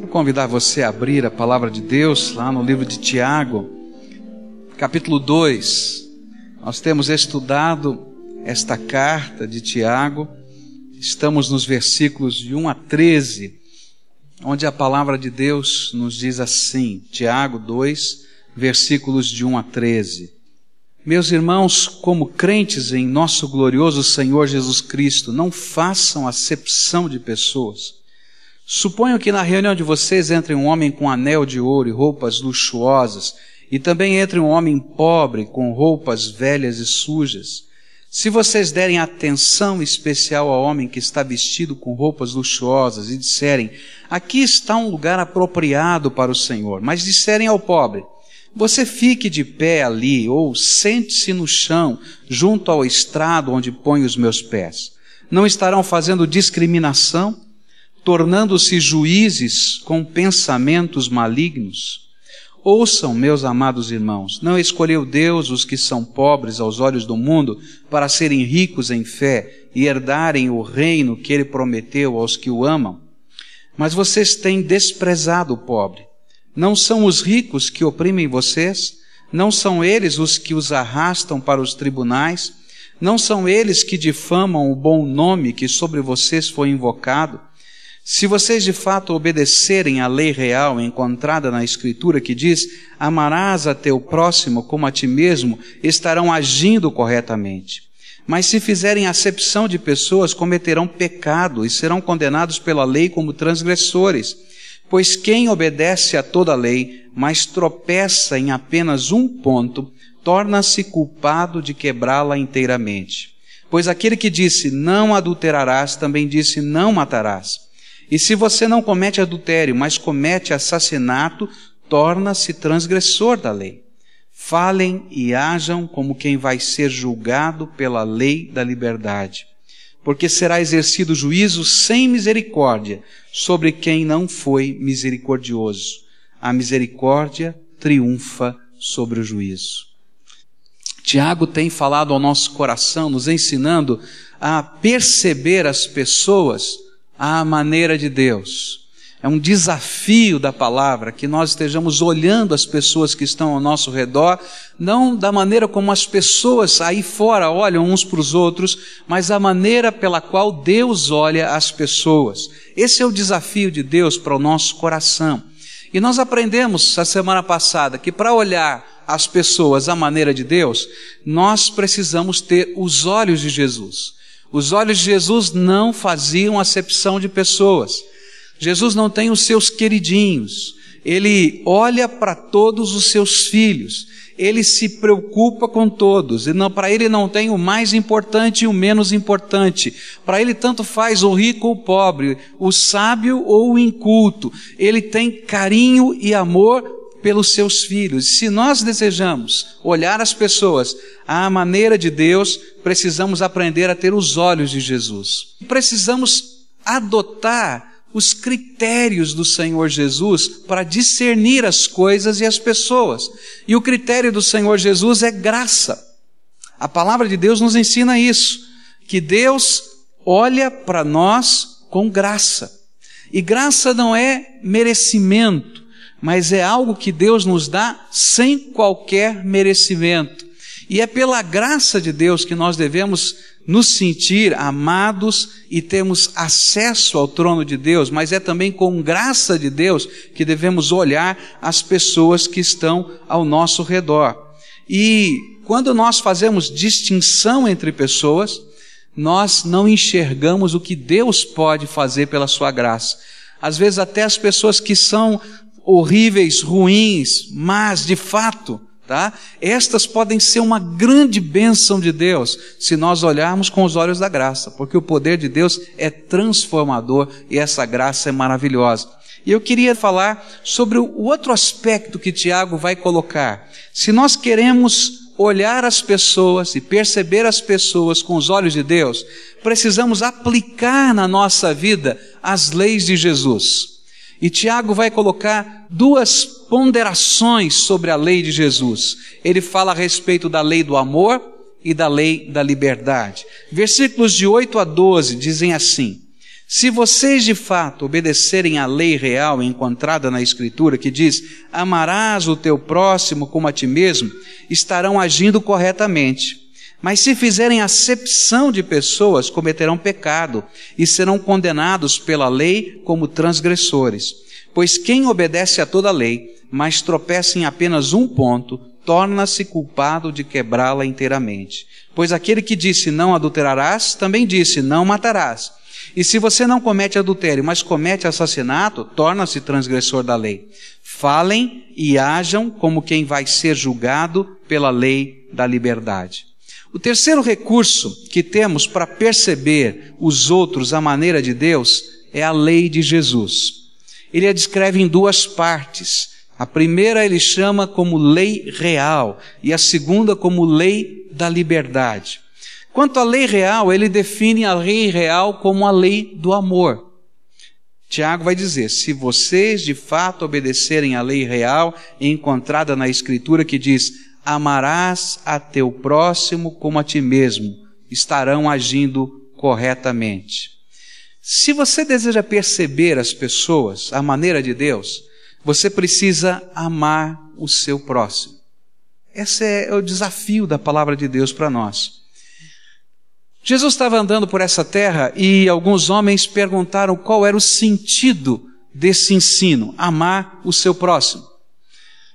Quero convidar você a abrir a palavra de Deus lá no livro de Tiago, capítulo 2. Nós temos estudado esta carta de Tiago, estamos nos versículos de 1 a 13, onde a palavra de Deus nos diz assim, Tiago 2, versículos de 1 a 13. Meus irmãos, como crentes em nosso glorioso Senhor Jesus Cristo, não façam acepção de pessoas. Suponho que na reunião de vocês entre um homem com anel de ouro e roupas luxuosas, e também entre um homem pobre com roupas velhas e sujas. Se vocês derem atenção especial ao homem que está vestido com roupas luxuosas e disserem, aqui está um lugar apropriado para o Senhor, mas disserem ao pobre, você fique de pé ali ou sente-se no chão, junto ao estrado onde ponho os meus pés. Não estarão fazendo discriminação, tornando-se juízes com pensamentos malignos? Ouçam, meus amados irmãos, não escolheu Deus os que são pobres aos olhos do mundo para serem ricos em fé e herdarem o reino que ele prometeu aos que o amam? Mas vocês têm desprezado o pobre. Não são os ricos que oprimem vocês? Não são eles os que os arrastam para os tribunais? Não são eles que difamam o bom nome que sobre vocês foi invocado? Se vocês de fato obedecerem à lei real encontrada na Escritura que diz: amarás a teu próximo como a ti mesmo, estarão agindo corretamente. Mas se fizerem acepção de pessoas, cometerão pecado e serão condenados pela lei como transgressores. Pois quem obedece a toda a lei, mas tropeça em apenas um ponto, torna-se culpado de quebrá-la inteiramente. Pois aquele que disse não adulterarás, também disse não matarás. E se você não comete adultério, mas comete assassinato, torna-se transgressor da lei. Falem e hajam como quem vai ser julgado pela lei da liberdade porque será exercido juízo sem misericórdia sobre quem não foi misericordioso. A misericórdia triunfa sobre o juízo. Tiago tem falado ao nosso coração, nos ensinando a perceber as pessoas à maneira de Deus. É um desafio da palavra que nós estejamos olhando as pessoas que estão ao nosso redor, não da maneira como as pessoas aí fora olham uns para os outros, mas a maneira pela qual Deus olha as pessoas. Esse é o desafio de Deus para o nosso coração. E nós aprendemos a semana passada que para olhar as pessoas à maneira de Deus, nós precisamos ter os olhos de Jesus. Os olhos de Jesus não faziam acepção de pessoas. Jesus não tem os seus queridinhos, ele olha para todos os seus filhos, ele se preocupa com todos, para ele não tem o mais importante e o menos importante, para ele tanto faz o rico ou o pobre, o sábio ou o inculto, ele tem carinho e amor pelos seus filhos. Se nós desejamos olhar as pessoas à maneira de Deus, precisamos aprender a ter os olhos de Jesus. Precisamos adotar os critérios do Senhor Jesus para discernir as coisas e as pessoas. E o critério do Senhor Jesus é graça. A palavra de Deus nos ensina isso, que Deus olha para nós com graça. E graça não é merecimento, mas é algo que Deus nos dá sem qualquer merecimento. E é pela graça de Deus que nós devemos nos sentir amados e temos acesso ao trono de Deus, mas é também com graça de Deus que devemos olhar as pessoas que estão ao nosso redor. E quando nós fazemos distinção entre pessoas, nós não enxergamos o que Deus pode fazer pela sua graça. Às vezes até as pessoas que são horríveis, ruins, mas de fato tá? Estas podem ser uma grande bênção de Deus se nós olharmos com os olhos da graça, porque o poder de Deus é transformador e essa graça é maravilhosa. E eu queria falar sobre o outro aspecto que Tiago vai colocar. Se nós queremos olhar as pessoas e perceber as pessoas com os olhos de Deus, precisamos aplicar na nossa vida as leis de Jesus. E Tiago vai colocar duas ponderações sobre a lei de Jesus. Ele fala a respeito da lei do amor e da lei da liberdade. Versículos de 8 a 12 dizem assim: Se vocês de fato obedecerem à lei real encontrada na Escritura, que diz: amarás o teu próximo como a ti mesmo, estarão agindo corretamente. Mas se fizerem acepção de pessoas, cometerão pecado e serão condenados pela lei como transgressores. Pois quem obedece a toda a lei, mas tropeça em apenas um ponto, torna-se culpado de quebrá-la inteiramente. Pois aquele que disse não adulterarás, também disse não matarás. E se você não comete adultério, mas comete assassinato, torna-se transgressor da lei. Falem e hajam como quem vai ser julgado pela lei da liberdade. O terceiro recurso que temos para perceber os outros à maneira de Deus é a lei de Jesus. Ele a descreve em duas partes. A primeira ele chama como lei real e a segunda como lei da liberdade. Quanto à lei real, ele define a lei real como a lei do amor. Tiago vai dizer: se vocês de fato obedecerem à lei real encontrada na Escritura que diz: amarás a teu próximo como a ti mesmo, estarão agindo corretamente. Se você deseja perceber as pessoas à maneira de Deus, você precisa amar o seu próximo. Esse é o desafio da palavra de Deus para nós. Jesus estava andando por essa terra e alguns homens perguntaram qual era o sentido desse ensino, amar o seu próximo.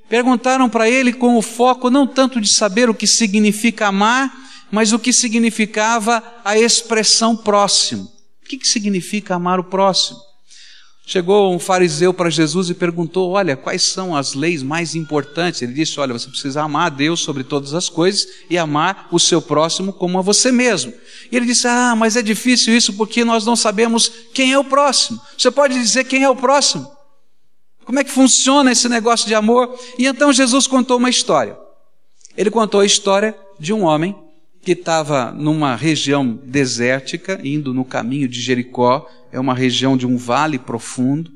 Perguntaram para ele com o foco não tanto de saber o que significa amar, mas o que significava a expressão próximo. O que, que significa amar o próximo? Chegou um fariseu para Jesus e perguntou: Olha, quais são as leis mais importantes? Ele disse: Olha, você precisa amar a Deus sobre todas as coisas e amar o seu próximo como a você mesmo. E ele disse: Ah, mas é difícil isso porque nós não sabemos quem é o próximo. Você pode dizer quem é o próximo? Como é que funciona esse negócio de amor? E então Jesus contou uma história. Ele contou a história de um homem que estava numa região desértica, indo no caminho de Jericó, é uma região de um vale profundo,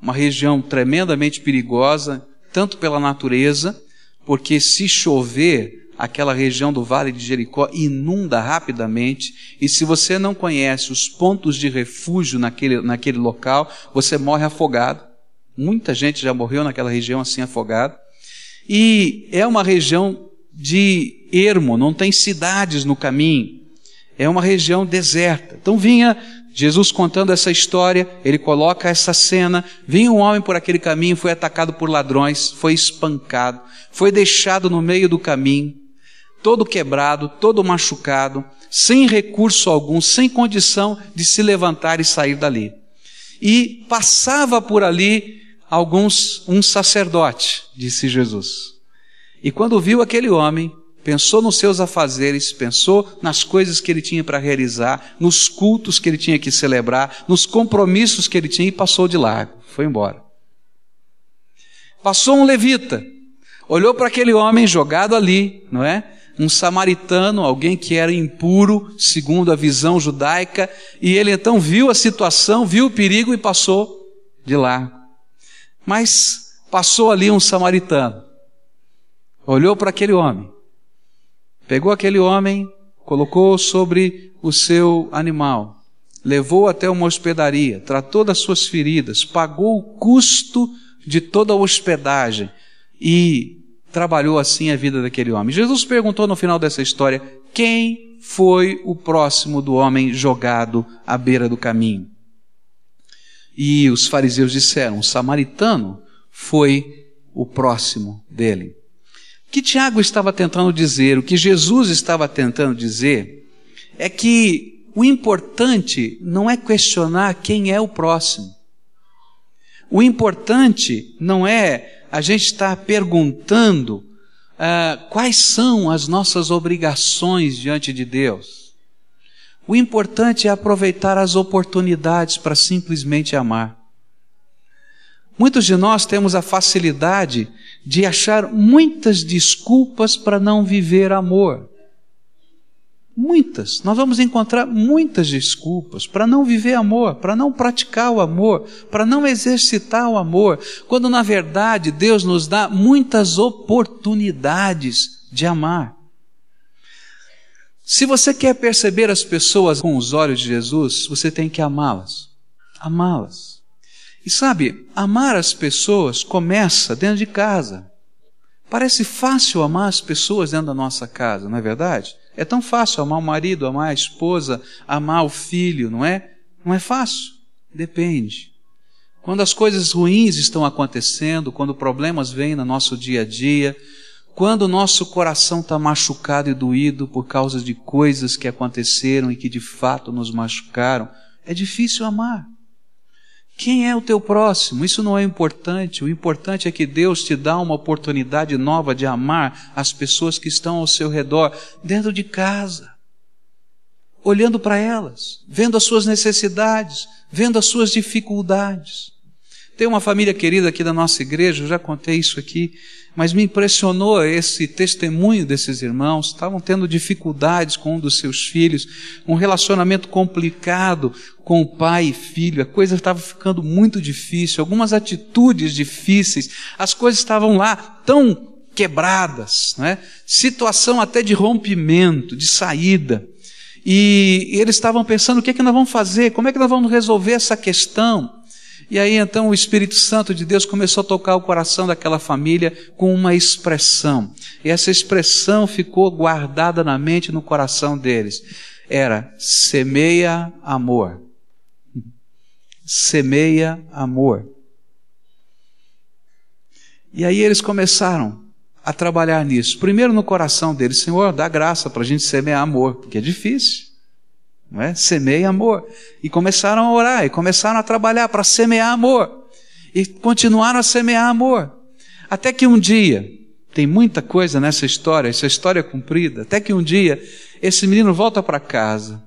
uma região tremendamente perigosa, tanto pela natureza, porque se chover, aquela região do vale de Jericó inunda rapidamente, e se você não conhece os pontos de refúgio naquele, naquele local, você morre afogado. Muita gente já morreu naquela região assim afogado. E é uma região de ermo, não tem cidades no caminho. É uma região deserta. Então vinha Jesus contando essa história, ele coloca essa cena. Vinha um homem por aquele caminho, foi atacado por ladrões, foi espancado, foi deixado no meio do caminho, todo quebrado, todo machucado, sem recurso algum, sem condição de se levantar e sair dali. E passava por ali alguns um sacerdote, disse Jesus. E quando viu aquele homem, pensou nos seus afazeres, pensou nas coisas que ele tinha para realizar, nos cultos que ele tinha que celebrar, nos compromissos que ele tinha e passou de largo, foi embora. Passou um levita, olhou para aquele homem jogado ali, não é? Um samaritano, alguém que era impuro, segundo a visão judaica, e ele então viu a situação, viu o perigo e passou de largo. Mas passou ali um samaritano olhou para aquele homem, pegou aquele homem, colocou sobre o seu animal, levou até uma hospedaria, tratou das suas feridas, pagou o custo de toda a hospedagem e trabalhou assim a vida daquele homem. Jesus perguntou no final dessa história: quem foi o próximo do homem jogado à beira do caminho? E os fariseus disseram: o samaritano foi o próximo dele. O que Tiago estava tentando dizer, o que Jesus estava tentando dizer, é que o importante não é questionar quem é o próximo. O importante não é a gente estar perguntando uh, quais são as nossas obrigações diante de Deus. O importante é aproveitar as oportunidades para simplesmente amar. Muitos de nós temos a facilidade de achar muitas desculpas para não viver amor. Muitas. Nós vamos encontrar muitas desculpas para não viver amor, para não praticar o amor, para não exercitar o amor, quando na verdade Deus nos dá muitas oportunidades de amar. Se você quer perceber as pessoas com os olhos de Jesus, você tem que amá-las. amá-las. E sabe, amar as pessoas começa dentro de casa. Parece fácil amar as pessoas dentro da nossa casa, não é verdade? É tão fácil amar o marido, amar a esposa, amar o filho, não é? Não é fácil. Depende. Quando as coisas ruins estão acontecendo, quando problemas vêm no nosso dia a dia, quando o nosso coração está machucado e doído por causa de coisas que aconteceram e que de fato nos machucaram, é difícil amar. Quem é o teu próximo? Isso não é importante. O importante é que Deus te dá uma oportunidade nova de amar as pessoas que estão ao seu redor, dentro de casa, olhando para elas, vendo as suas necessidades, vendo as suas dificuldades. Tem uma família querida aqui da nossa igreja, eu já contei isso aqui, mas me impressionou esse testemunho desses irmãos. Estavam tendo dificuldades com um dos seus filhos, um relacionamento complicado com o pai e filho, a coisa estava ficando muito difícil, algumas atitudes difíceis, as coisas estavam lá tão quebradas, né? situação até de rompimento, de saída. E eles estavam pensando: o que é que nós vamos fazer? Como é que nós vamos resolver essa questão? E aí então o Espírito Santo de Deus começou a tocar o coração daquela família com uma expressão. E essa expressão ficou guardada na mente no coração deles. Era semeia amor. Semeia amor. E aí eles começaram a trabalhar nisso. Primeiro no coração deles, Senhor, dá graça para a gente semear amor, porque é difícil não é? Semeie amor. E começaram a orar, e começaram a trabalhar para semear amor. E continuaram a semear amor. Até que um dia, tem muita coisa nessa história, essa história é cumprida, até que um dia, esse menino volta para casa,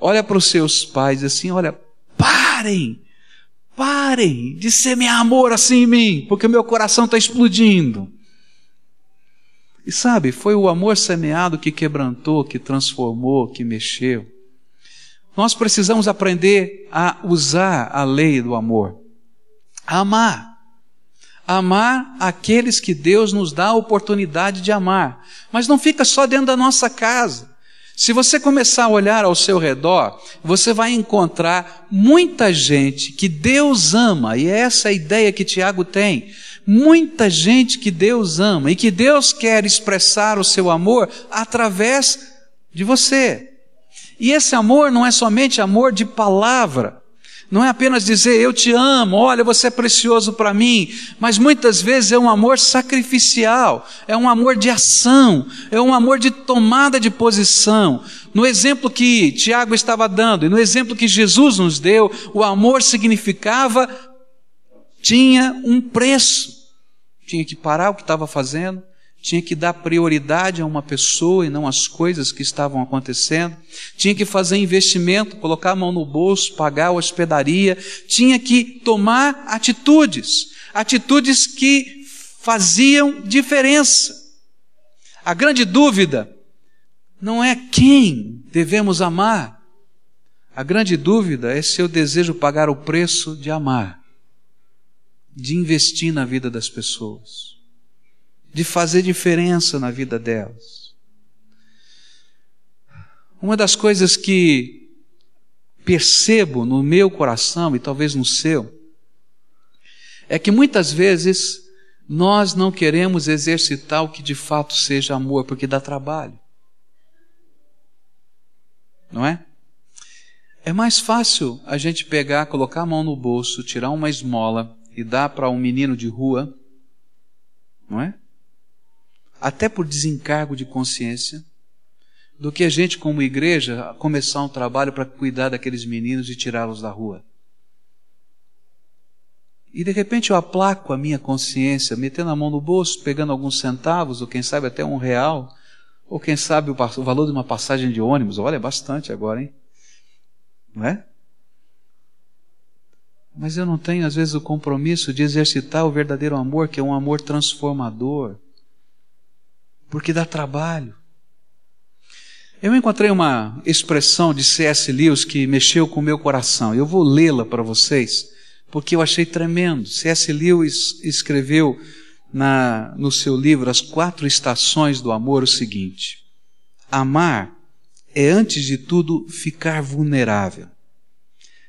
olha para os seus pais e assim, olha, parem, parem de semear amor assim em mim, porque meu coração está explodindo. E sabe, foi o amor semeado que quebrantou, que transformou, que mexeu. Nós precisamos aprender a usar a lei do amor. Amar. Amar aqueles que Deus nos dá a oportunidade de amar. Mas não fica só dentro da nossa casa. Se você começar a olhar ao seu redor, você vai encontrar muita gente que Deus ama, e é essa a ideia que Tiago tem. Muita gente que Deus ama e que Deus quer expressar o seu amor através de você. E esse amor não é somente amor de palavra, não é apenas dizer eu te amo, olha, você é precioso para mim, mas muitas vezes é um amor sacrificial, é um amor de ação, é um amor de tomada de posição. No exemplo que Tiago estava dando e no exemplo que Jesus nos deu, o amor significava tinha um preço. Tinha que parar o que estava fazendo, tinha que dar prioridade a uma pessoa e não às coisas que estavam acontecendo, tinha que fazer investimento, colocar a mão no bolso, pagar a hospedaria, tinha que tomar atitudes, atitudes que faziam diferença. A grande dúvida não é quem devemos amar, a grande dúvida é se eu desejo pagar o preço de amar, de investir na vida das pessoas de fazer diferença na vida delas. Uma das coisas que percebo no meu coração e talvez no seu, é que muitas vezes nós não queremos exercitar o que de fato seja amor, porque dá trabalho. Não é? É mais fácil a gente pegar, colocar a mão no bolso, tirar uma esmola e dar para um menino de rua, não é? Até por desencargo de consciência, do que a gente, como igreja, começar um trabalho para cuidar daqueles meninos e tirá-los da rua. E de repente eu aplaco a minha consciência, metendo a mão no bolso, pegando alguns centavos, ou quem sabe até um real, ou quem sabe o, o valor de uma passagem de ônibus. Olha, é bastante agora, hein? Não é? Mas eu não tenho, às vezes, o compromisso de exercitar o verdadeiro amor, que é um amor transformador porque dá trabalho. Eu encontrei uma expressão de C.S. Lewis que mexeu com o meu coração. Eu vou lê-la para vocês, porque eu achei tremendo. C.S. Lewis escreveu na, no seu livro As Quatro Estações do Amor o seguinte: Amar é, antes de tudo, ficar vulnerável.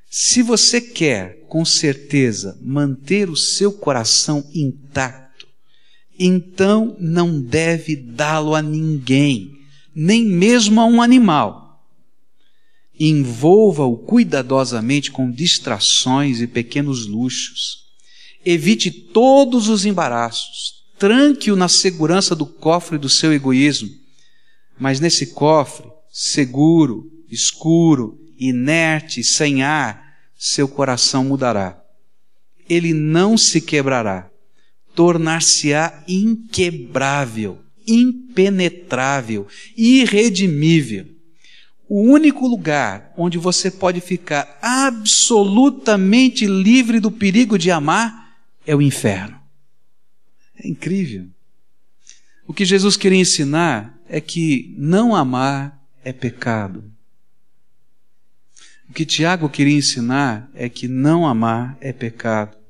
Se você quer, com certeza, manter o seu coração intacto, então não deve dá-lo a ninguém, nem mesmo a um animal. Envolva-o cuidadosamente com distrações e pequenos luxos. Evite todos os embaraços. Tranque-o na segurança do cofre do seu egoísmo. Mas nesse cofre, seguro, escuro, inerte, sem ar, seu coração mudará. Ele não se quebrará, tornar-se-á inquebrável, impenetrável, irredimível. O único lugar onde você pode ficar absolutamente livre do perigo de amar é o inferno. É incrível. O que Jesus queria ensinar é que não amar é pecado. O que Tiago queria ensinar é que não amar é pecado.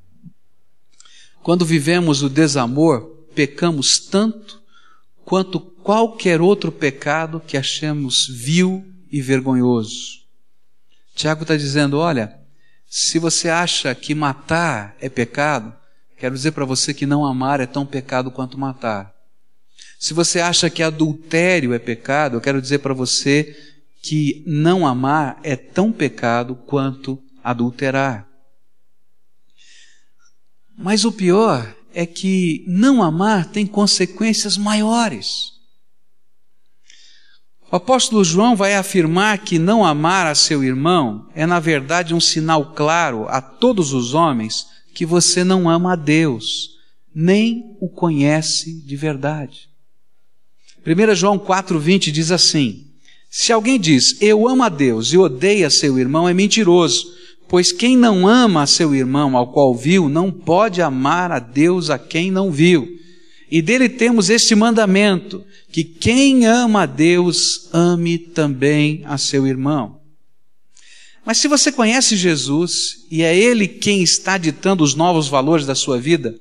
Quando vivemos o desamor, pecamos tanto quanto qualquer outro pecado que achemos vil e vergonhoso. Tiago está dizendo: olha, se você acha que matar é pecado, quero dizer para você que não amar é tão pecado quanto matar. Se você acha que adultério é pecado, eu quero dizer para você que não amar é tão pecado quanto adulterar. Mas o pior é que não amar tem consequências maiores. O apóstolo João vai afirmar que não amar a seu irmão é, na verdade, um sinal claro a todos os homens que você não ama a Deus, nem o conhece de verdade. 1 João 4,20 diz assim: se alguém diz, eu amo a Deus e odeia seu irmão, é mentiroso, pois quem não ama seu irmão ao qual viu, não pode amar a Deus a quem não viu. E dele temos este mandamento, que quem ama a Deus, ame também a seu irmão. Mas se você conhece Jesus e é Ele quem está ditando os novos valores da sua vida,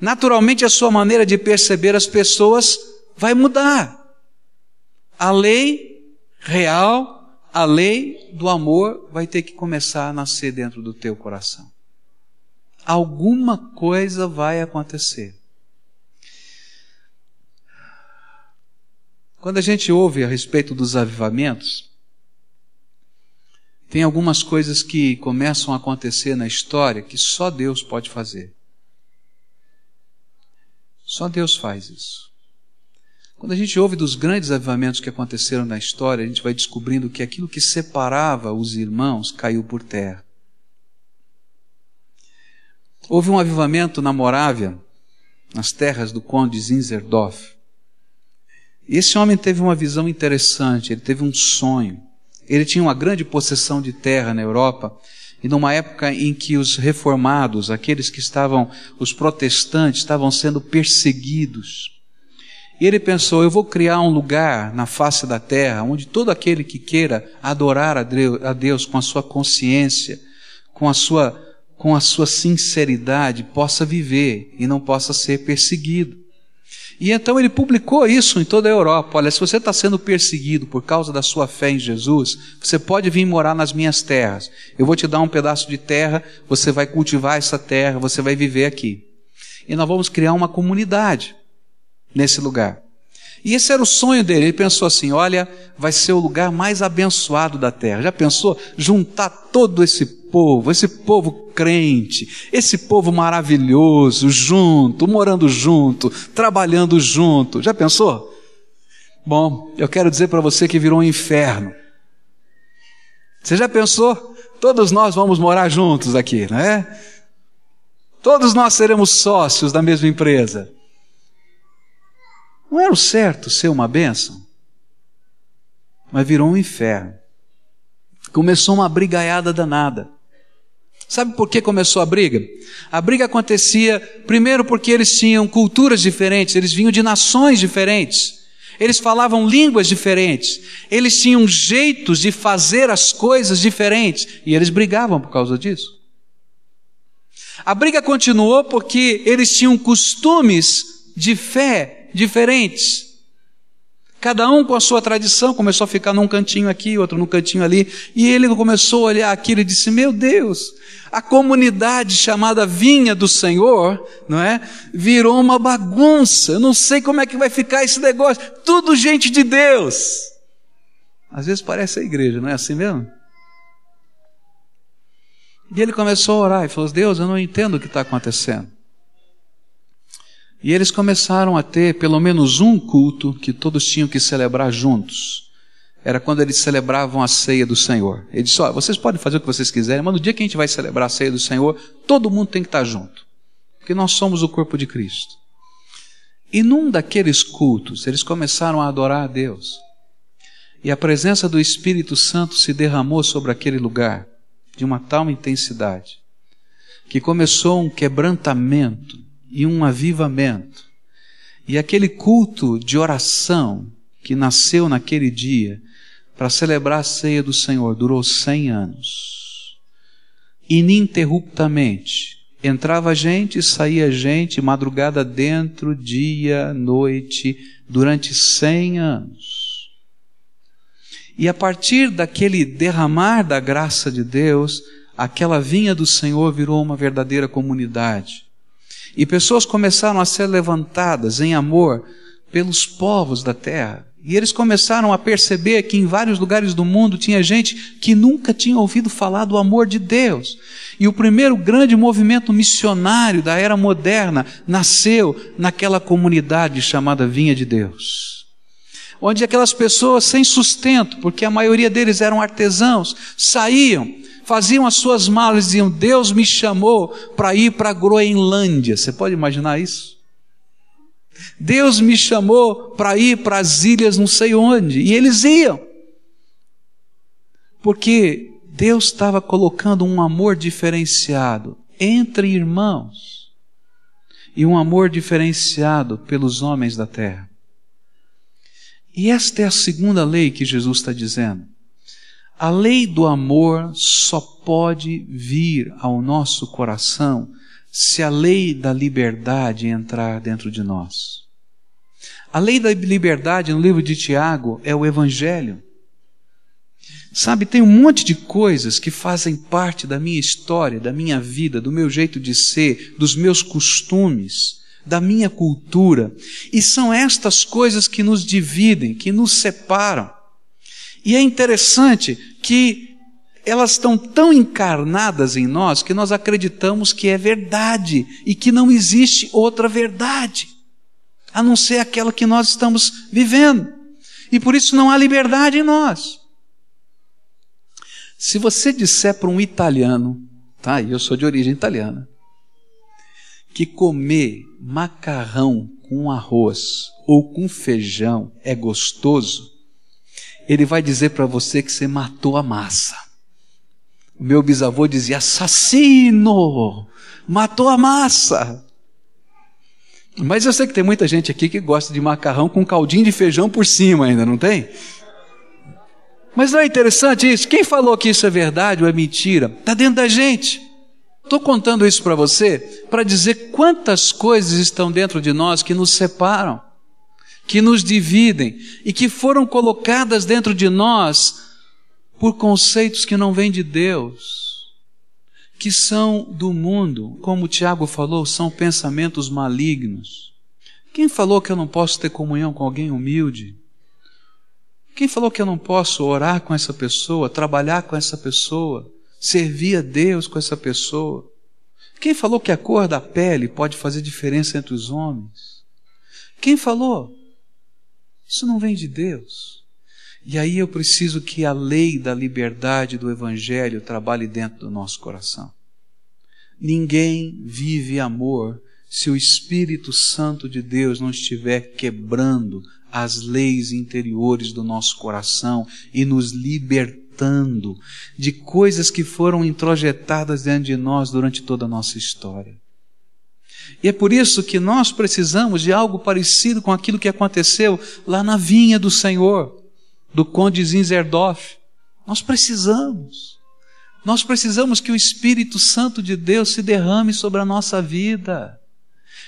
naturalmente a sua maneira de perceber as pessoas vai mudar. A lei real, a lei do amor vai ter que começar a nascer dentro do teu coração. Alguma coisa vai acontecer. Quando a gente ouve a respeito dos avivamentos, tem algumas coisas que começam a acontecer na história que só Deus pode fazer. Só Deus faz isso. Quando a gente ouve dos grandes avivamentos que aconteceram na história, a gente vai descobrindo que aquilo que separava os irmãos caiu por terra. Houve um avivamento na Morávia, nas terras do conde Zinzerdorf. Esse homem teve uma visão interessante, ele teve um sonho. Ele tinha uma grande possessão de terra na Europa, e numa época em que os reformados, aqueles que estavam, os protestantes, estavam sendo perseguidos. E ele pensou: eu vou criar um lugar na face da terra onde todo aquele que queira adorar a Deus com a sua consciência, com a sua, com a sua sinceridade, possa viver e não possa ser perseguido. E então ele publicou isso em toda a Europa. Olha, se você está sendo perseguido por causa da sua fé em Jesus, você pode vir morar nas minhas terras. Eu vou te dar um pedaço de terra, você vai cultivar essa terra, você vai viver aqui. E nós vamos criar uma comunidade nesse lugar. E esse era o sonho dele. Ele pensou assim: olha, vai ser o lugar mais abençoado da terra. Já pensou? Juntar todo esse povo, esse povo crente, esse povo maravilhoso, junto, morando junto, trabalhando junto. Já pensou? Bom, eu quero dizer para você que virou um inferno. Você já pensou? Todos nós vamos morar juntos aqui, não é? Todos nós seremos sócios da mesma empresa. Não era o certo ser uma bênção, mas virou um inferno. Começou uma brigaiada danada. Sabe por que começou a briga? A briga acontecia primeiro porque eles tinham culturas diferentes, eles vinham de nações diferentes, eles falavam línguas diferentes, eles tinham jeitos de fazer as coisas diferentes e eles brigavam por causa disso. A briga continuou porque eles tinham costumes de fé diferentes. cada um com a sua tradição, começou a ficar num cantinho aqui, outro num cantinho ali, e ele começou a olhar aquilo e disse: Meu Deus, a comunidade chamada Vinha do Senhor, não é? Virou uma bagunça. Eu não sei como é que vai ficar esse negócio. Tudo gente de Deus. Às vezes parece a igreja, não é assim mesmo? E ele começou a orar e falou: Deus, eu não entendo o que está acontecendo. E eles começaram a ter pelo menos um culto que todos tinham que celebrar juntos. Era quando eles celebravam a ceia do Senhor. Ele disse: Olha, vocês podem fazer o que vocês quiserem, mas no dia que a gente vai celebrar a ceia do Senhor, todo mundo tem que estar junto. Porque nós somos o corpo de Cristo. E num daqueles cultos, eles começaram a adorar a Deus. E a presença do Espírito Santo se derramou sobre aquele lugar de uma tal intensidade que começou um quebrantamento e um avivamento. E aquele culto de oração que nasceu naquele dia para celebrar a ceia do Senhor durou cem anos. Ininterruptamente. Entrava gente, saía gente, madrugada dentro, dia, noite, durante cem anos. E a partir daquele derramar da graça de Deus, aquela vinha do Senhor virou uma verdadeira comunidade. E pessoas começaram a ser levantadas em amor pelos povos da terra. E eles começaram a perceber que em vários lugares do mundo tinha gente que nunca tinha ouvido falar do amor de Deus. E o primeiro grande movimento missionário da era moderna nasceu naquela comunidade chamada Vinha de Deus. Onde aquelas pessoas sem sustento, porque a maioria deles eram artesãos, saíam faziam as suas malas e diziam: Deus me chamou para ir para a Groenlândia. Você pode imaginar isso? Deus me chamou para ir para as ilhas não sei onde. E eles iam. Porque Deus estava colocando um amor diferenciado entre irmãos e um amor diferenciado pelos homens da terra. E esta é a segunda lei que Jesus está dizendo. A lei do amor só pode vir ao nosso coração se a lei da liberdade entrar dentro de nós. A lei da liberdade no livro de Tiago é o Evangelho. Sabe, tem um monte de coisas que fazem parte da minha história, da minha vida, do meu jeito de ser, dos meus costumes, da minha cultura. E são estas coisas que nos dividem, que nos separam. E é interessante que elas estão tão encarnadas em nós que nós acreditamos que é verdade e que não existe outra verdade, a não ser aquela que nós estamos vivendo. E por isso não há liberdade em nós. Se você disser para um italiano, tá? Eu sou de origem italiana, que comer macarrão com arroz ou com feijão é gostoso, ele vai dizer para você que você matou a massa. Meu bisavô dizia: assassino, matou a massa. Mas eu sei que tem muita gente aqui que gosta de macarrão com caldinho de feijão por cima ainda, não tem? Mas não é interessante isso? Quem falou que isso é verdade ou é mentira? Está dentro da gente. Estou contando isso para você para dizer quantas coisas estão dentro de nós que nos separam que nos dividem e que foram colocadas dentro de nós por conceitos que não vêm de Deus, que são do mundo, como o Tiago falou, são pensamentos malignos. Quem falou que eu não posso ter comunhão com alguém humilde? Quem falou que eu não posso orar com essa pessoa, trabalhar com essa pessoa, servir a Deus com essa pessoa? Quem falou que a cor da pele pode fazer diferença entre os homens? Quem falou? Isso não vem de Deus. E aí eu preciso que a lei da liberdade do Evangelho trabalhe dentro do nosso coração. Ninguém vive amor se o Espírito Santo de Deus não estiver quebrando as leis interiores do nosso coração e nos libertando de coisas que foram introjetadas dentro de nós durante toda a nossa história. E é por isso que nós precisamos de algo parecido com aquilo que aconteceu lá na vinha do Senhor, do conde Zinzerdorf. Nós precisamos. Nós precisamos que o Espírito Santo de Deus se derrame sobre a nossa vida.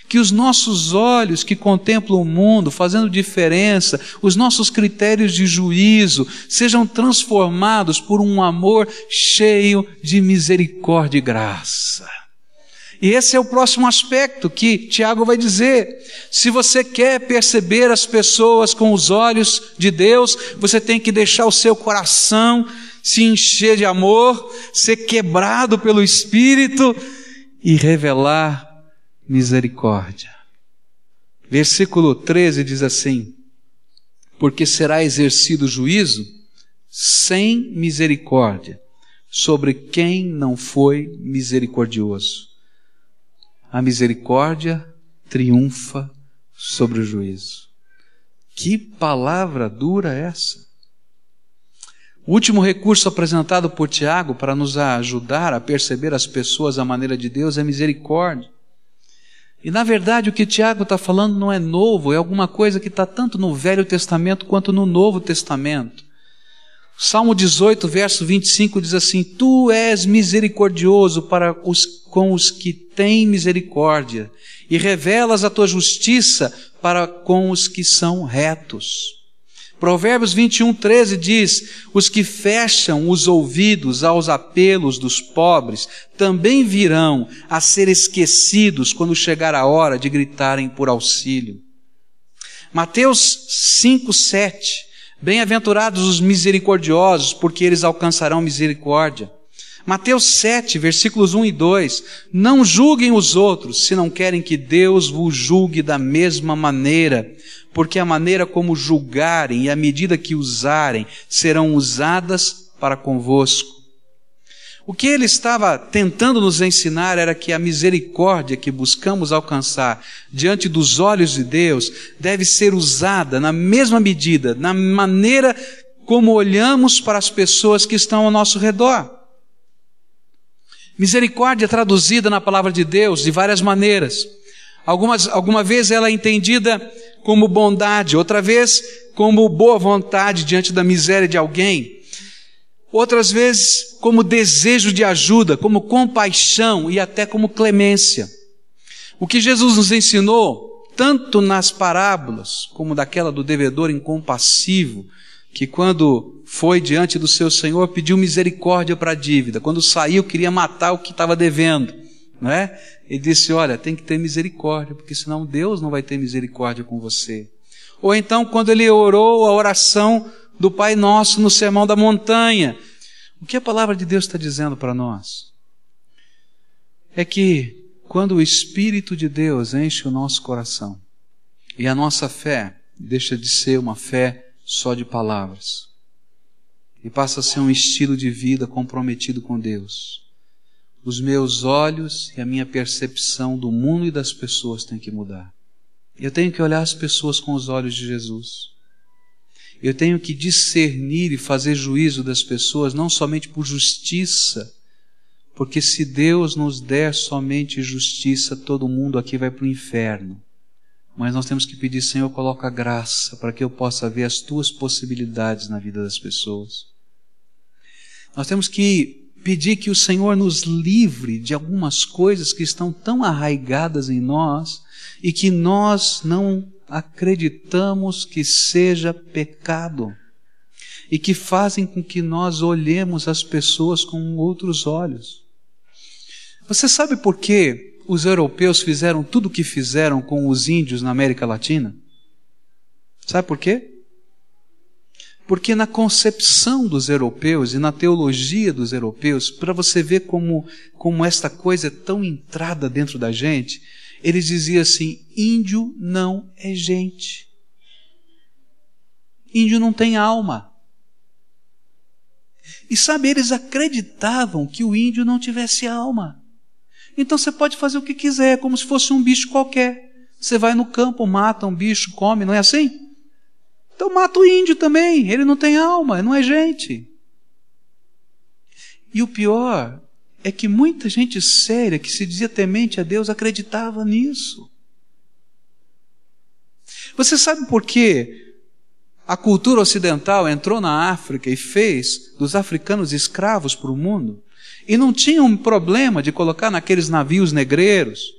Que os nossos olhos que contemplam o mundo, fazendo diferença, os nossos critérios de juízo, sejam transformados por um amor cheio de misericórdia e graça. E esse é o próximo aspecto que Tiago vai dizer. Se você quer perceber as pessoas com os olhos de Deus, você tem que deixar o seu coração se encher de amor, ser quebrado pelo Espírito e revelar misericórdia. Versículo 13 diz assim: Porque será exercido juízo sem misericórdia sobre quem não foi misericordioso. A misericórdia triunfa sobre o juízo. Que palavra dura essa! O último recurso apresentado por Tiago para nos ajudar a perceber as pessoas à maneira de Deus é misericórdia. E na verdade o que Tiago está falando não é novo, é alguma coisa que está tanto no Velho Testamento quanto no Novo Testamento. Salmo 18, verso 25 diz assim: Tu és misericordioso para os, com os que têm misericórdia, e revelas a tua justiça para com os que são retos. Provérbios 21, 13 diz: Os que fecham os ouvidos aos apelos dos pobres também virão a ser esquecidos quando chegar a hora de gritarem por auxílio. Mateus 5, 7. Bem-aventurados os misericordiosos, porque eles alcançarão misericórdia. Mateus 7, versículos 1 e 2. Não julguem os outros, se não querem que Deus vos julgue da mesma maneira porque a maneira como julgarem e a medida que usarem serão usadas para convosco. O que ele estava tentando nos ensinar era que a misericórdia que buscamos alcançar diante dos olhos de Deus deve ser usada na mesma medida, na maneira como olhamos para as pessoas que estão ao nosso redor. Misericórdia é traduzida na palavra de Deus de várias maneiras. Algumas, alguma vez ela é entendida como bondade, outra vez como boa vontade diante da miséria de alguém, outras vezes como desejo de ajuda, como compaixão e até como clemência. O que Jesus nos ensinou, tanto nas parábolas como daquela do devedor incompassivo, que quando foi diante do seu Senhor pediu misericórdia para a dívida, quando saiu queria matar o que estava devendo, não é? Ele disse: Olha, tem que ter misericórdia, porque senão Deus não vai ter misericórdia com você. Ou então, quando ele orou a oração do Pai Nosso no Sermão da Montanha, o que a palavra de Deus está dizendo para nós? É que quando o Espírito de Deus enche o nosso coração e a nossa fé deixa de ser uma fé só de palavras e passa a ser um estilo de vida comprometido com Deus, os meus olhos e a minha percepção do mundo e das pessoas têm que mudar. Eu tenho que olhar as pessoas com os olhos de Jesus. Eu tenho que discernir e fazer juízo das pessoas não somente por justiça, porque se Deus nos der somente justiça, todo mundo aqui vai para o inferno. Mas nós temos que pedir, Senhor, coloca graça para que eu possa ver as tuas possibilidades na vida das pessoas. Nós temos que pedir que o Senhor nos livre de algumas coisas que estão tão arraigadas em nós e que nós não acreditamos que seja pecado e que fazem com que nós olhemos as pessoas com outros olhos. Você sabe por que os europeus fizeram tudo o que fizeram com os índios na América Latina? Sabe por quê? Porque na concepção dos europeus e na teologia dos europeus, para você ver como, como esta coisa é tão entrada dentro da gente, eles diziam assim: índio não é gente. Índio não tem alma. E sabe, eles acreditavam que o índio não tivesse alma. Então você pode fazer o que quiser, como se fosse um bicho qualquer. Você vai no campo, mata um bicho, come, não é assim? Então mata o índio também, ele não tem alma, não é gente. E o pior é que muita gente séria que se dizia temente a Deus acreditava nisso. Você sabe por que a cultura ocidental entrou na África e fez dos africanos escravos para o mundo? E não tinha um problema de colocar naqueles navios negreiros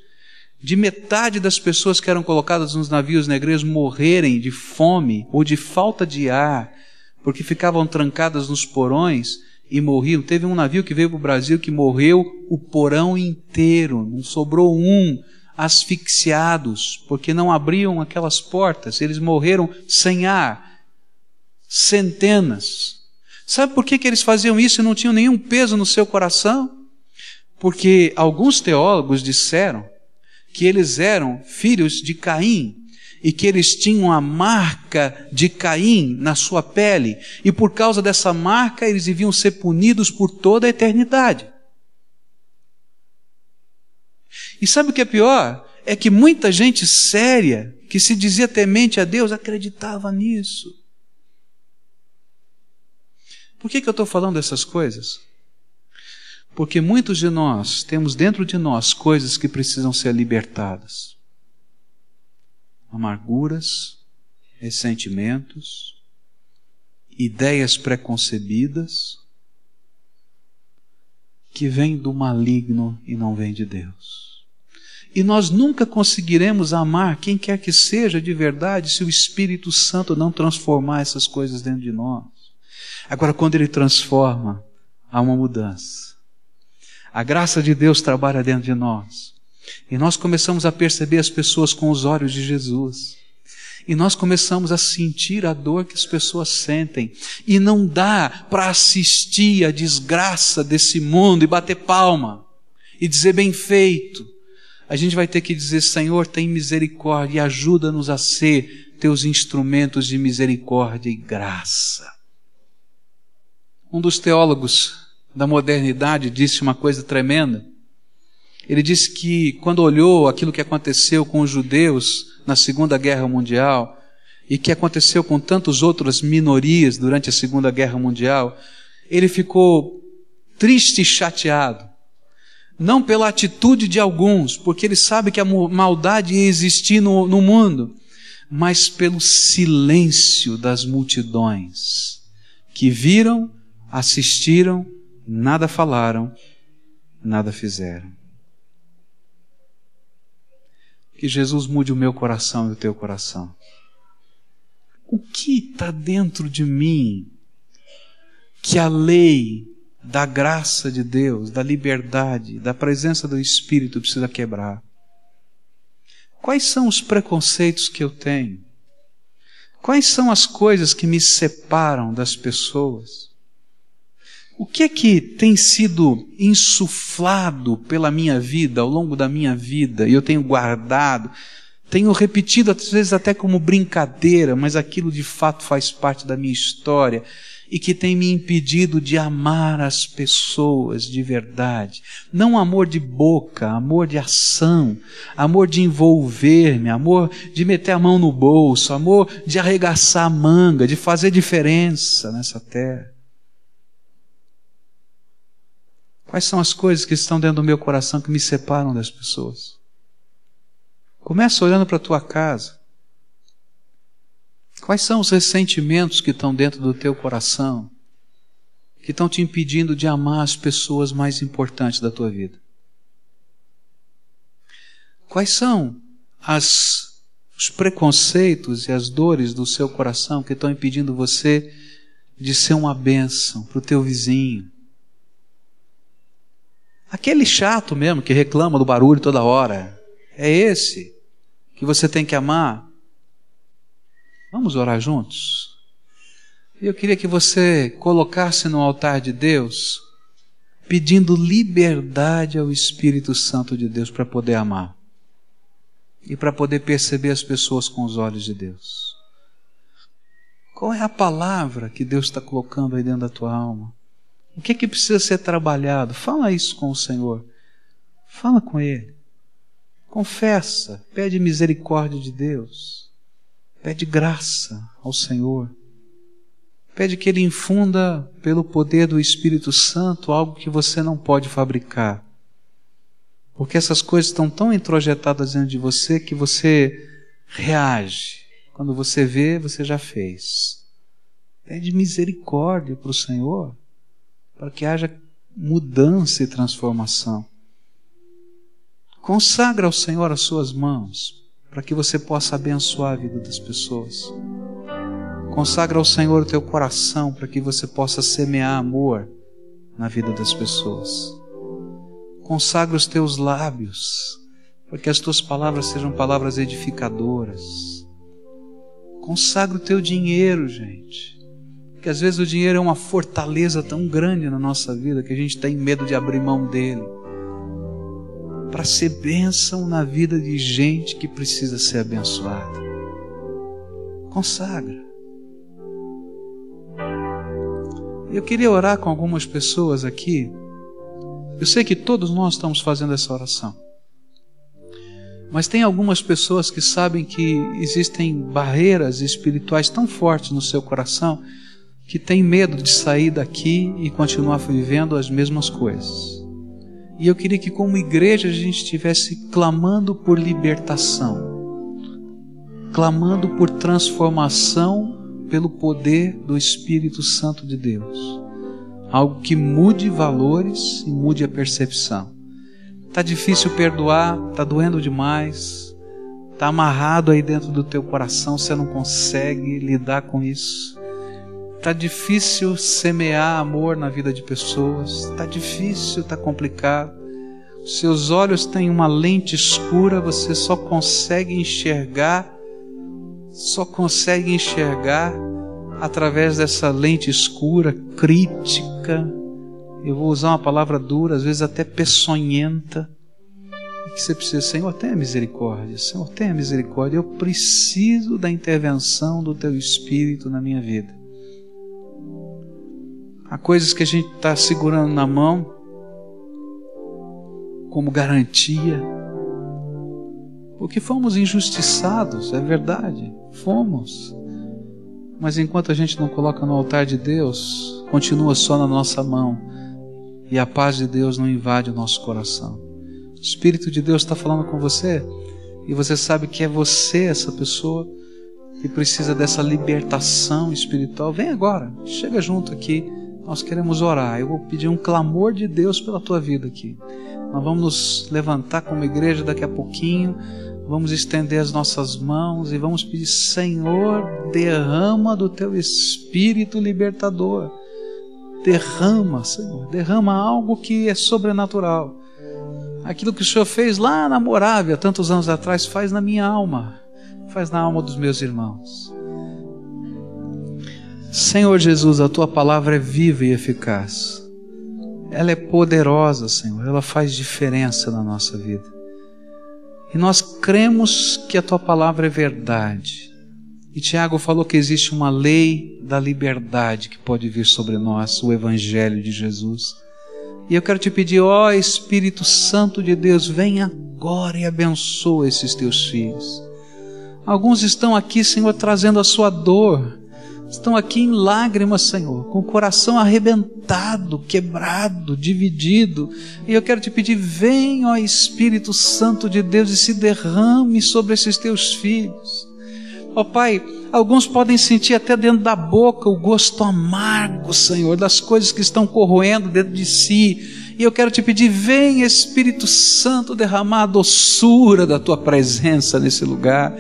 de metade das pessoas que eram colocadas nos navios negreiros morrerem de fome ou de falta de ar, porque ficavam trancadas nos porões e morriam. Teve um navio que veio para o Brasil que morreu o porão inteiro, não sobrou um, asfixiados, porque não abriam aquelas portas, eles morreram sem ar. Centenas. Sabe por que, que eles faziam isso e não tinham nenhum peso no seu coração? Porque alguns teólogos disseram que eles eram filhos de Caim e que eles tinham a marca de Caim na sua pele, e por causa dessa marca eles deviam ser punidos por toda a eternidade. E sabe o que é pior? É que muita gente séria, que se dizia temente a Deus, acreditava nisso. Por que, que eu estou falando dessas coisas? Porque muitos de nós temos dentro de nós coisas que precisam ser libertadas: amarguras, ressentimentos, ideias preconcebidas que vêm do maligno e não vêm de Deus. E nós nunca conseguiremos amar quem quer que seja de verdade se o Espírito Santo não transformar essas coisas dentro de nós. Agora, quando ele transforma, há uma mudança. A graça de Deus trabalha dentro de nós. E nós começamos a perceber as pessoas com os olhos de Jesus. E nós começamos a sentir a dor que as pessoas sentem. E não dá para assistir a desgraça desse mundo e bater palma e dizer bem feito. A gente vai ter que dizer: Senhor, tem misericórdia e ajuda-nos a ser teus instrumentos de misericórdia e graça. Um dos teólogos da modernidade disse uma coisa tremenda. Ele disse que quando olhou aquilo que aconteceu com os judeus na Segunda Guerra Mundial e que aconteceu com tantas outras minorias durante a Segunda Guerra Mundial, ele ficou triste e chateado. Não pela atitude de alguns, porque ele sabe que a maldade ia existir no, no mundo, mas pelo silêncio das multidões que viram, assistiram nada falaram, nada fizeram. Que Jesus mude o meu coração e o teu coração. O que está dentro de mim que a lei da graça de Deus, da liberdade, da presença do Espírito precisa quebrar? Quais são os preconceitos que eu tenho? Quais são as coisas que me separam das pessoas? O que é que tem sido insuflado pela minha vida, ao longo da minha vida, e eu tenho guardado, tenho repetido às vezes até como brincadeira, mas aquilo de fato faz parte da minha história e que tem me impedido de amar as pessoas de verdade. Não amor de boca, amor de ação, amor de envolver-me, amor de meter a mão no bolso, amor de arregaçar a manga, de fazer diferença nessa terra. Quais são as coisas que estão dentro do meu coração que me separam das pessoas? Começa olhando para a tua casa. Quais são os ressentimentos que estão dentro do teu coração que estão te impedindo de amar as pessoas mais importantes da tua vida? Quais são as, os preconceitos e as dores do seu coração que estão impedindo você de ser uma bênção para o teu vizinho, Aquele chato mesmo que reclama do barulho toda hora. É esse que você tem que amar. Vamos orar juntos? Eu queria que você colocasse no altar de Deus, pedindo liberdade ao Espírito Santo de Deus para poder amar e para poder perceber as pessoas com os olhos de Deus. Qual é a palavra que Deus está colocando aí dentro da tua alma? O que é que precisa ser trabalhado? Fala isso com o Senhor. Fala com Ele. Confessa, pede misericórdia de Deus. Pede graça ao Senhor. Pede que Ele infunda, pelo poder do Espírito Santo, algo que você não pode fabricar. Porque essas coisas estão tão introjetadas dentro de você que você reage. Quando você vê, você já fez. Pede misericórdia para o Senhor para que haja mudança e transformação. Consagra ao Senhor as suas mãos, para que você possa abençoar a vida das pessoas. Consagra ao Senhor o teu coração, para que você possa semear amor na vida das pessoas. Consagra os teus lábios, para que as tuas palavras sejam palavras edificadoras. Consagra o teu dinheiro, gente. Porque às vezes o dinheiro é uma fortaleza tão grande na nossa vida que a gente tem medo de abrir mão dele. Para ser bênção na vida de gente que precisa ser abençoada. Consagra. Eu queria orar com algumas pessoas aqui. Eu sei que todos nós estamos fazendo essa oração. Mas tem algumas pessoas que sabem que existem barreiras espirituais tão fortes no seu coração que tem medo de sair daqui e continuar vivendo as mesmas coisas. E eu queria que, como igreja, a gente estivesse clamando por libertação, clamando por transformação pelo poder do Espírito Santo de Deus. Algo que mude valores e mude a percepção. Tá difícil perdoar, tá doendo demais, tá amarrado aí dentro do teu coração, você não consegue lidar com isso. Tá difícil semear amor na vida de pessoas, tá difícil, tá complicado. Seus olhos têm uma lente escura, você só consegue enxergar, só consegue enxergar através dessa lente escura, crítica, eu vou usar uma palavra dura, às vezes até peçonhenta, que você precisa, Senhor, tenha misericórdia, Senhor, tenha misericórdia, eu preciso da intervenção do Teu Espírito na minha vida. Há coisas que a gente está segurando na mão como garantia, porque fomos injustiçados, é verdade, fomos. Mas enquanto a gente não coloca no altar de Deus, continua só na nossa mão e a paz de Deus não invade o nosso coração. O Espírito de Deus está falando com você e você sabe que é você essa pessoa que precisa dessa libertação espiritual. Vem agora, chega junto aqui. Nós queremos orar. Eu vou pedir um clamor de Deus pela tua vida aqui. Nós vamos nos levantar como igreja daqui a pouquinho. Vamos estender as nossas mãos e vamos pedir: Senhor, derrama do teu espírito libertador Derrama, Senhor, derrama algo que é sobrenatural. Aquilo que o Senhor fez lá na Morávia, tantos anos atrás, faz na minha alma, faz na alma dos meus irmãos. Senhor Jesus, a tua palavra é viva e eficaz. Ela é poderosa, Senhor, ela faz diferença na nossa vida. E nós cremos que a tua palavra é verdade e Tiago falou que existe uma lei da liberdade que pode vir sobre nós, o Evangelho de Jesus. E eu quero te pedir, ó Espírito Santo de Deus, vem agora e abençoa esses teus filhos. Alguns estão aqui, Senhor, trazendo a sua dor, estão aqui em lágrimas, Senhor, com o coração arrebentado, quebrado, dividido. E eu quero te pedir, vem, ó Espírito Santo de Deus, e se derrame sobre esses teus filhos. Ó Pai, alguns podem sentir até dentro da boca o gosto amargo, Senhor, das coisas que estão corroendo dentro de si. E eu quero te pedir, vem Espírito Santo derramar a doçura da tua presença nesse lugar.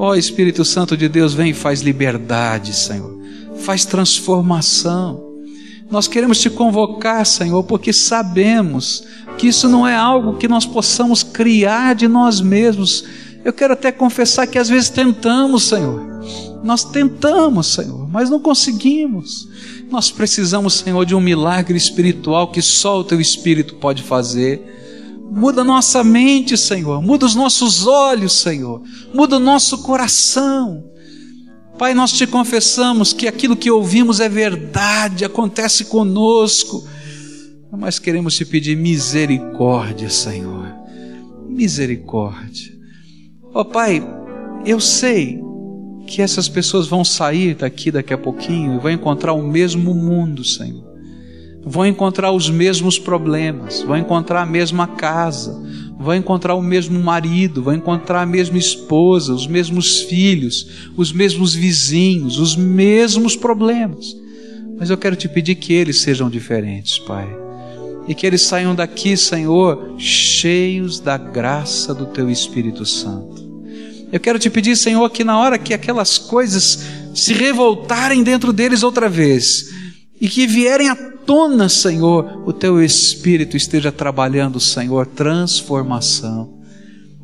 Ó oh, Espírito Santo de Deus, vem e faz liberdade, Senhor. Faz transformação. Nós queremos te convocar, Senhor, porque sabemos que isso não é algo que nós possamos criar de nós mesmos eu quero até confessar que às vezes tentamos, Senhor. Nós tentamos, Senhor, mas não conseguimos. Nós precisamos, Senhor, de um milagre espiritual que só o Teu Espírito pode fazer. Muda nossa mente, Senhor. Muda os nossos olhos, Senhor. Muda o nosso coração. Pai, nós te confessamos que aquilo que ouvimos é verdade, acontece conosco. Mas queremos te pedir misericórdia, Senhor. Misericórdia. Ó oh, Pai, eu sei que essas pessoas vão sair daqui daqui a pouquinho e vão encontrar o mesmo mundo, Senhor. Vão encontrar os mesmos problemas, vão encontrar a mesma casa, vão encontrar o mesmo marido, vão encontrar a mesma esposa, os mesmos filhos, os mesmos vizinhos, os mesmos problemas. Mas eu quero te pedir que eles sejam diferentes, Pai. e que eles saiam daqui, Senhor, cheios da graça do Teu Espírito Santo. Eu quero te pedir, Senhor, que na hora que aquelas coisas se revoltarem dentro deles outra vez e que vierem à tona, Senhor, o Teu Espírito esteja trabalhando, Senhor, transformação.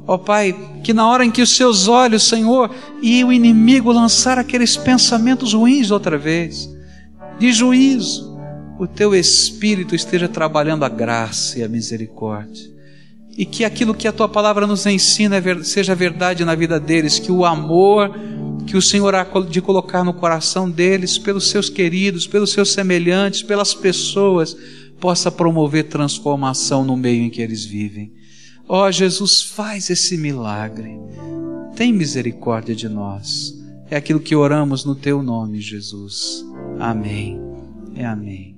Ó oh, Pai, que na hora em que os seus olhos, Senhor, e o inimigo lançar aqueles pensamentos ruins outra vez, de juízo, o teu Espírito esteja trabalhando a graça e a misericórdia. E que aquilo que a tua palavra nos ensina é seja verdade na vida deles, que o amor que o Senhor há de colocar no coração deles, pelos seus queridos, pelos seus semelhantes, pelas pessoas, possa promover transformação no meio em que eles vivem. Ó oh, Jesus, faz esse milagre. Tem misericórdia de nós. É aquilo que oramos no teu nome, Jesus. Amém. É amém.